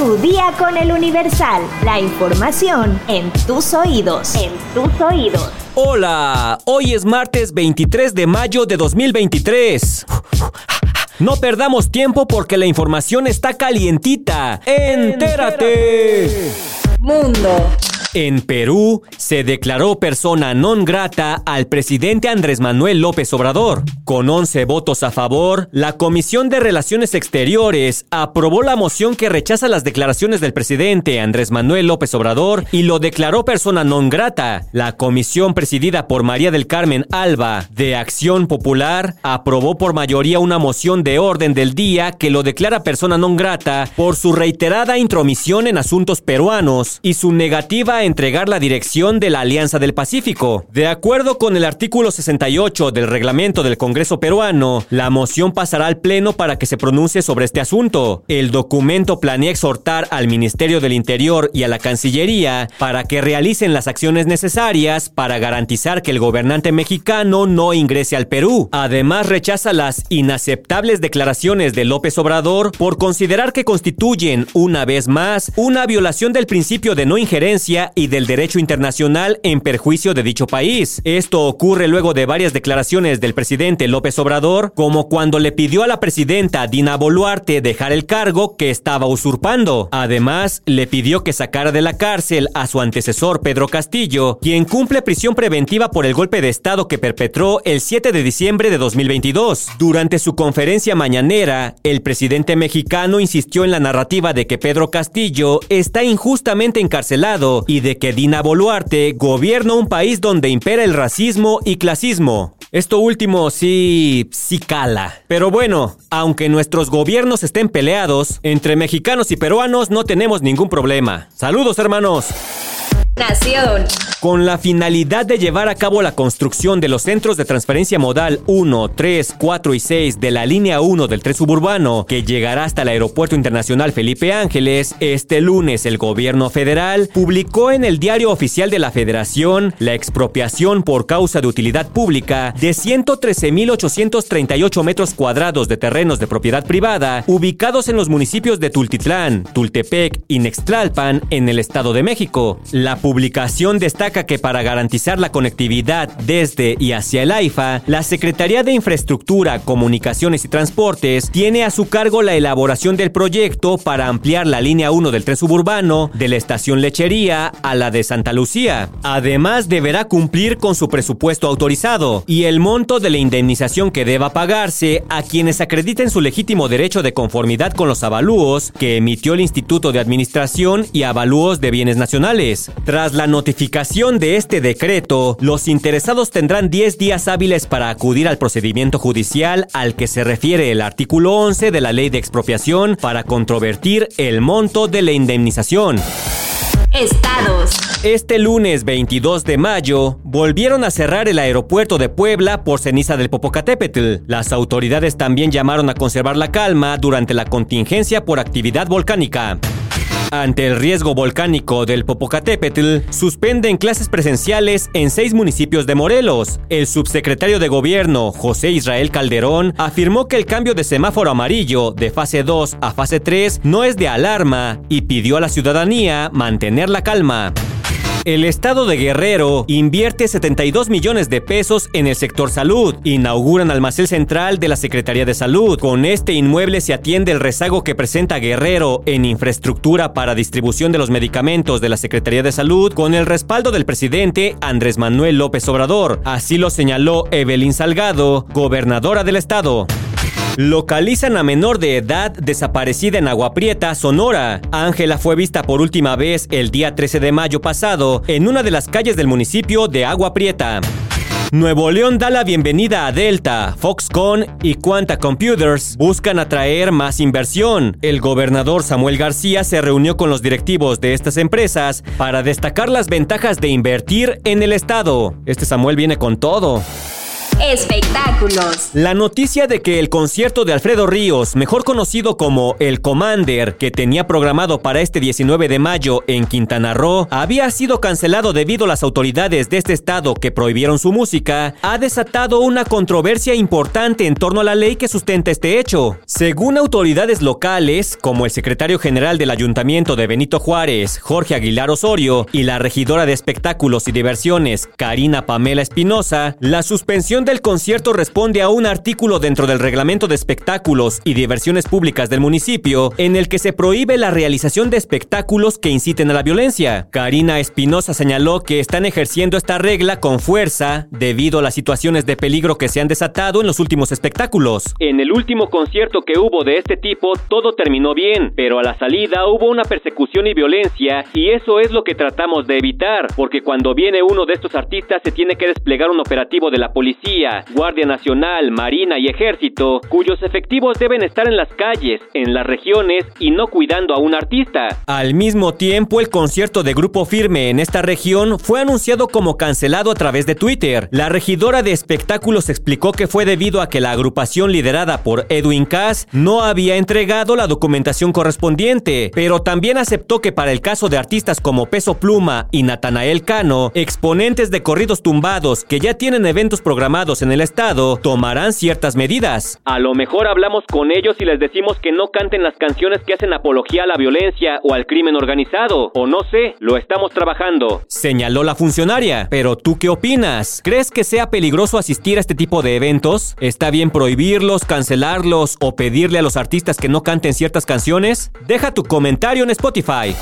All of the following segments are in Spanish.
Tu día con el Universal. La información en tus oídos. En tus oídos. Hola, hoy es martes 23 de mayo de 2023. No perdamos tiempo porque la información está calientita. ¡Entérate! Mundo. En Perú se declaró persona non grata al presidente Andrés Manuel López Obrador. Con 11 votos a favor, la Comisión de Relaciones Exteriores aprobó la moción que rechaza las declaraciones del presidente Andrés Manuel López Obrador y lo declaró persona non grata. La comisión presidida por María del Carmen Alba de Acción Popular aprobó por mayoría una moción de orden del día que lo declara persona non grata por su reiterada intromisión en asuntos peruanos y su negativa entregar la dirección de la Alianza del Pacífico. De acuerdo con el artículo 68 del reglamento del Congreso peruano, la moción pasará al Pleno para que se pronuncie sobre este asunto. El documento planea exhortar al Ministerio del Interior y a la Cancillería para que realicen las acciones necesarias para garantizar que el gobernante mexicano no ingrese al Perú. Además, rechaza las inaceptables declaraciones de López Obrador por considerar que constituyen, una vez más, una violación del principio de no injerencia y del derecho internacional en perjuicio de dicho país. Esto ocurre luego de varias declaraciones del presidente López Obrador, como cuando le pidió a la presidenta Dina Boluarte dejar el cargo que estaba usurpando. Además, le pidió que sacara de la cárcel a su antecesor Pedro Castillo, quien cumple prisión preventiva por el golpe de Estado que perpetró el 7 de diciembre de 2022. Durante su conferencia mañanera, el presidente mexicano insistió en la narrativa de que Pedro Castillo está injustamente encarcelado y de que Dina Boluarte gobierna un país donde impera el racismo y clasismo. Esto último sí, sí cala. Pero bueno, aunque nuestros gobiernos estén peleados, entre mexicanos y peruanos no tenemos ningún problema. Saludos hermanos. Con la finalidad de llevar a cabo la construcción de los centros de transferencia modal 1, 3, 4 y 6 de la línea 1 del tren suburbano, que llegará hasta el Aeropuerto Internacional Felipe Ángeles, este lunes el gobierno federal publicó en el Diario Oficial de la Federación la expropiación por causa de utilidad pública de 113.838 metros cuadrados de terrenos de propiedad privada ubicados en los municipios de Tultitlán, Tultepec y Nextlalpan en el Estado de México. La publicación destaca que para garantizar la conectividad desde y hacia el AIFA, la Secretaría de Infraestructura, Comunicaciones y Transportes tiene a su cargo la elaboración del proyecto para ampliar la línea 1 del tren suburbano de la estación Lechería a la de Santa Lucía. Además, deberá cumplir con su presupuesto autorizado y el monto de la indemnización que deba pagarse a quienes acrediten su legítimo derecho de conformidad con los avalúos que emitió el Instituto de Administración y Avalúos de Bienes Nacionales. Tras la notificación de este decreto, los interesados tendrán 10 días hábiles para acudir al procedimiento judicial al que se refiere el artículo 11 de la Ley de Expropiación para controvertir el monto de la indemnización. Estados. Este lunes 22 de mayo volvieron a cerrar el aeropuerto de Puebla por ceniza del Popocatépetl. Las autoridades también llamaron a conservar la calma durante la contingencia por actividad volcánica. Ante el riesgo volcánico del Popocatépetl, suspenden clases presenciales en seis municipios de Morelos. El subsecretario de Gobierno, José Israel Calderón, afirmó que el cambio de semáforo amarillo de fase 2 a fase 3 no es de alarma y pidió a la ciudadanía mantener la calma. El estado de Guerrero invierte 72 millones de pesos en el sector salud. Inauguran almacén central de la Secretaría de Salud. Con este inmueble se atiende el rezago que presenta Guerrero en infraestructura para distribución de los medicamentos de la Secretaría de Salud con el respaldo del presidente Andrés Manuel López Obrador. Así lo señaló Evelyn Salgado, gobernadora del estado. Localizan a menor de edad desaparecida en Agua Prieta, Sonora. Ángela fue vista por última vez el día 13 de mayo pasado en una de las calles del municipio de Agua Prieta. Nuevo León da la bienvenida a Delta, Foxconn y Quanta Computers buscan atraer más inversión. El gobernador Samuel García se reunió con los directivos de estas empresas para destacar las ventajas de invertir en el estado. Este Samuel viene con todo. Espectáculos. La noticia de que el concierto de Alfredo Ríos, mejor conocido como El Commander, que tenía programado para este 19 de mayo en Quintana Roo, había sido cancelado debido a las autoridades de este estado que prohibieron su música, ha desatado una controversia importante en torno a la ley que sustenta este hecho. Según autoridades locales, como el secretario general del Ayuntamiento de Benito Juárez, Jorge Aguilar Osorio, y la regidora de espectáculos y diversiones, Karina Pamela Espinosa, la suspensión del concierto responde a un artículo dentro del reglamento de espectáculos y diversiones públicas del municipio en el que se prohíbe la realización de espectáculos que inciten a la violencia. Karina Espinosa señaló que están ejerciendo esta regla con fuerza debido a las situaciones de peligro que se han desatado en los últimos espectáculos. En el último concierto que hubo de este tipo, todo terminó bien, pero a la salida hubo una persecución y violencia y eso es lo que tratamos de evitar, porque cuando viene uno de estos artistas se tiene que desplegar un operativo de la policía Guardia Nacional, Marina y Ejército, cuyos efectivos deben estar en las calles, en las regiones y no cuidando a un artista. Al mismo tiempo, el concierto de Grupo Firme en esta región fue anunciado como cancelado a través de Twitter. La regidora de espectáculos explicó que fue debido a que la agrupación liderada por Edwin Cass no había entregado la documentación correspondiente, pero también aceptó que para el caso de artistas como Peso Pluma y Natanael Cano, exponentes de corridos tumbados que ya tienen eventos programados en el Estado tomarán ciertas medidas. A lo mejor hablamos con ellos y les decimos que no canten las canciones que hacen apología a la violencia o al crimen organizado, o no sé, lo estamos trabajando. Señaló la funcionaria. Pero tú qué opinas? ¿Crees que sea peligroso asistir a este tipo de eventos? ¿Está bien prohibirlos, cancelarlos o pedirle a los artistas que no canten ciertas canciones? Deja tu comentario en Spotify.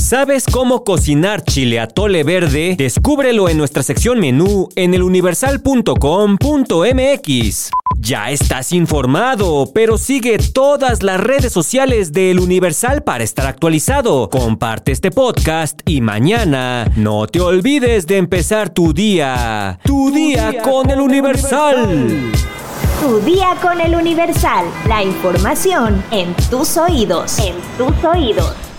¿Sabes cómo cocinar chile atole verde? Descúbrelo en nuestra sección menú en eluniversal.com.mx. Ya estás informado, pero sigue todas las redes sociales de El Universal para estar actualizado. Comparte este podcast y mañana no te olvides de empezar tu día. Tu, día, día, con El Universal. Tu día con El Universal. La información en tus oídos. En tus oídos.